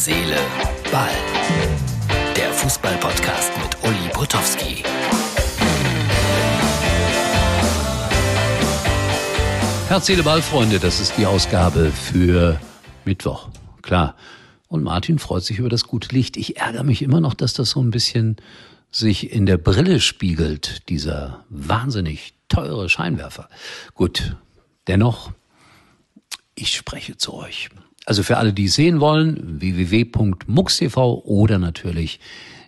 Seele, Ball. Der Fußball-Podcast mit Uli Potowski. Herz, Seele, Ball, Freunde, das ist die Ausgabe für Mittwoch. Klar. Und Martin freut sich über das gute Licht. Ich ärgere mich immer noch, dass das so ein bisschen sich in der Brille spiegelt, dieser wahnsinnig teure Scheinwerfer. Gut, dennoch, ich spreche zu euch. Also für alle, die es sehen wollen, www.mux.tv oder natürlich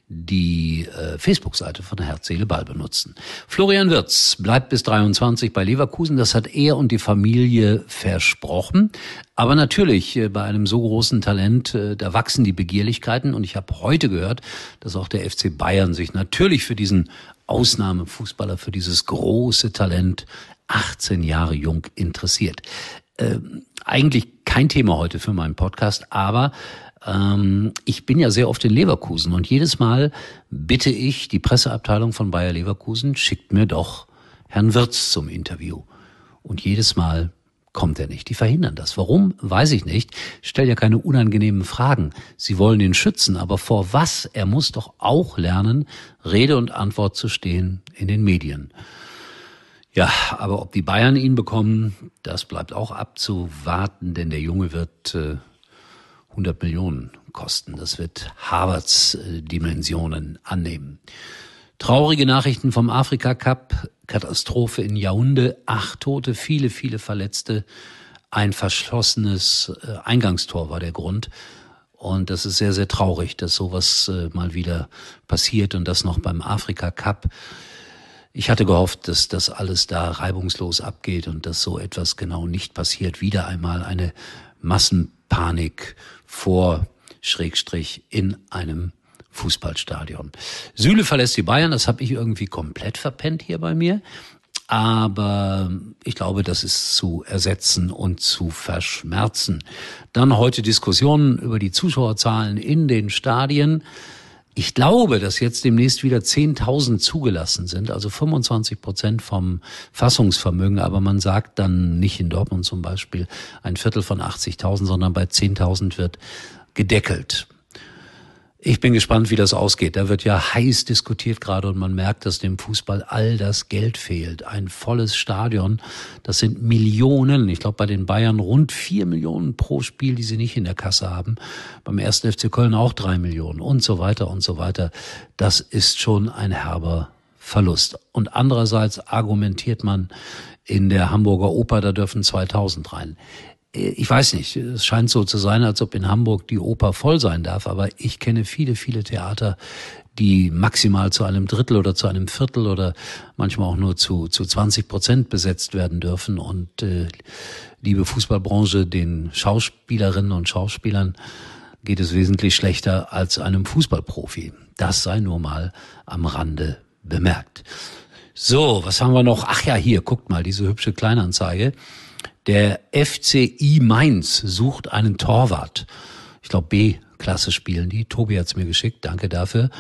die äh, Facebook-Seite von Herz, Seele, Ball benutzen. Florian Wirz bleibt bis 23 bei Leverkusen. Das hat er und die Familie versprochen. Aber natürlich, äh, bei einem so großen Talent, äh, da wachsen die Begierlichkeiten. Und ich habe heute gehört, dass auch der FC Bayern sich natürlich für diesen Ausnahmefußballer, für dieses große Talent 18 Jahre jung interessiert. Ähm, eigentlich kein Thema heute für meinen Podcast, aber ähm, ich bin ja sehr oft in Leverkusen und jedes Mal bitte ich die Presseabteilung von Bayer Leverkusen, schickt mir doch Herrn Wirz zum Interview. Und jedes Mal kommt er nicht. Die verhindern das. Warum? Weiß ich nicht. Stell ja keine unangenehmen Fragen. Sie wollen ihn schützen, aber vor was? Er muss doch auch lernen, Rede und Antwort zu stehen in den Medien. Ja, aber ob die Bayern ihn bekommen, das bleibt auch abzuwarten, denn der Junge wird äh, 100 Millionen kosten. Das wird Harvards äh, Dimensionen annehmen. Traurige Nachrichten vom Afrika Cup, Katastrophe in Yaounde, acht Tote, viele, viele Verletzte, ein verschlossenes äh, Eingangstor war der Grund. Und das ist sehr, sehr traurig, dass sowas äh, mal wieder passiert und das noch beim Afrika Cup. Ich hatte gehofft, dass das alles da reibungslos abgeht und dass so etwas genau nicht passiert. Wieder einmal eine Massenpanik vor Schrägstrich in einem Fußballstadion. Süle verlässt die Bayern, das habe ich irgendwie komplett verpennt hier bei mir. Aber ich glaube, das ist zu ersetzen und zu verschmerzen. Dann heute Diskussionen über die Zuschauerzahlen in den Stadien. Ich glaube, dass jetzt demnächst wieder 10.000 zugelassen sind, also 25 Prozent vom Fassungsvermögen. Aber man sagt dann nicht in Dortmund zum Beispiel ein Viertel von 80.000, sondern bei 10.000 wird gedeckelt. Ich bin gespannt, wie das ausgeht. Da wird ja heiß diskutiert gerade und man merkt, dass dem Fußball all das Geld fehlt. Ein volles Stadion, das sind Millionen. Ich glaube, bei den Bayern rund vier Millionen pro Spiel, die sie nicht in der Kasse haben. Beim ersten FC Köln auch drei Millionen und so weiter und so weiter. Das ist schon ein herber Verlust. Und andererseits argumentiert man in der Hamburger Oper, da dürfen 2000 rein ich weiß nicht, es scheint so zu sein, als ob in Hamburg die Oper voll sein darf, aber ich kenne viele, viele Theater, die maximal zu einem Drittel oder zu einem Viertel oder manchmal auch nur zu, zu 20 Prozent besetzt werden dürfen. Und äh, liebe Fußballbranche, den Schauspielerinnen und Schauspielern geht es wesentlich schlechter als einem Fußballprofi. Das sei nur mal am Rande bemerkt. So, was haben wir noch? Ach ja, hier, guckt mal, diese hübsche Kleinanzeige. Der FCI Mainz sucht einen Torwart. Ich glaube, B-Klasse spielen die. Tobi hat's mir geschickt, danke dafür.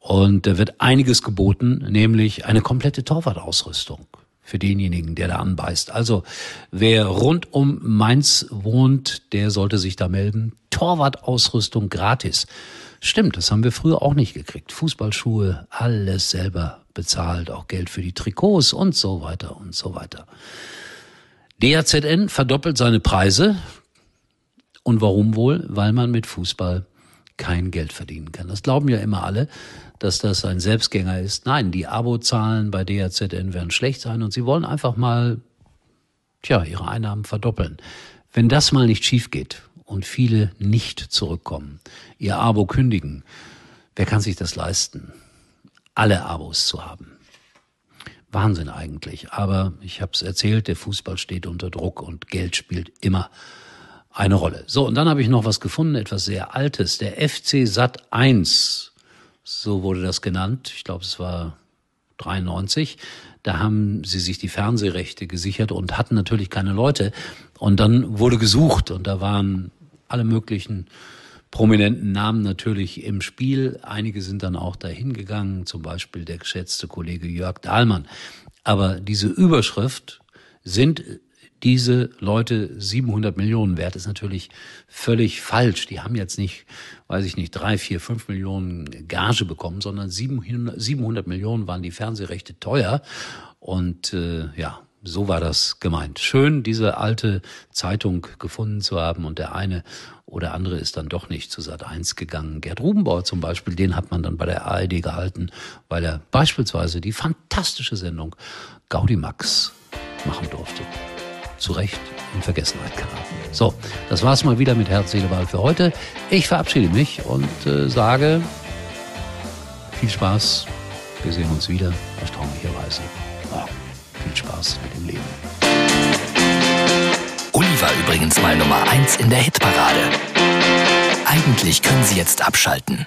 Und da wird einiges geboten, nämlich eine komplette Torwartausrüstung für denjenigen, der da anbeißt. Also wer rund um Mainz wohnt, der sollte sich da melden. Torwartausrüstung gratis. Stimmt, das haben wir früher auch nicht gekriegt. Fußballschuhe, alles selber bezahlt, auch Geld für die Trikots und so weiter und so weiter. DAZN verdoppelt seine Preise. Und warum wohl? Weil man mit Fußball kein Geld verdienen kann. Das glauben ja immer alle, dass das ein Selbstgänger ist. Nein, die Abozahlen bei DAZN werden schlecht sein und sie wollen einfach mal, tja, ihre Einnahmen verdoppeln. Wenn das mal nicht schief geht und viele nicht zurückkommen, ihr Abo kündigen, wer kann sich das leisten, alle Abos zu haben? Wahnsinn eigentlich. Aber ich habe es erzählt, der Fußball steht unter Druck und Geld spielt immer eine Rolle. So, und dann habe ich noch was gefunden, etwas sehr Altes. Der FC Sat 1, so wurde das genannt. Ich glaube, es war 93. Da haben sie sich die Fernsehrechte gesichert und hatten natürlich keine Leute. Und dann wurde gesucht und da waren alle möglichen prominenten Namen natürlich im Spiel. Einige sind dann auch dahin gegangen, zum Beispiel der geschätzte Kollege Jörg Dahlmann. Aber diese Überschrift sind diese Leute 700 Millionen wert, ist natürlich völlig falsch. Die haben jetzt nicht, weiß ich nicht, drei, vier, fünf Millionen Gage bekommen, sondern 700, 700 Millionen waren die Fernsehrechte teuer. Und äh, ja, so war das gemeint. Schön, diese alte Zeitung gefunden zu haben und der eine oder andere ist dann doch nicht zu Sat 1 gegangen. Gerd Rubenbauer zum Beispiel, den hat man dann bei der ARD gehalten, weil er beispielsweise die fantastische Sendung Gaudi Max machen durfte. Zu Recht in Vergessenheit geraten. So, das war's mal wieder mit Herz, Seele, Wahl für heute. Ich verabschiede mich und äh, sage viel Spaß. Wir sehen uns wieder, erstaunlicherweise. Morgen. Viel Spaß dem Leben. Uli war übrigens mal Nummer 1 in der Hitparade. Eigentlich können Sie jetzt abschalten.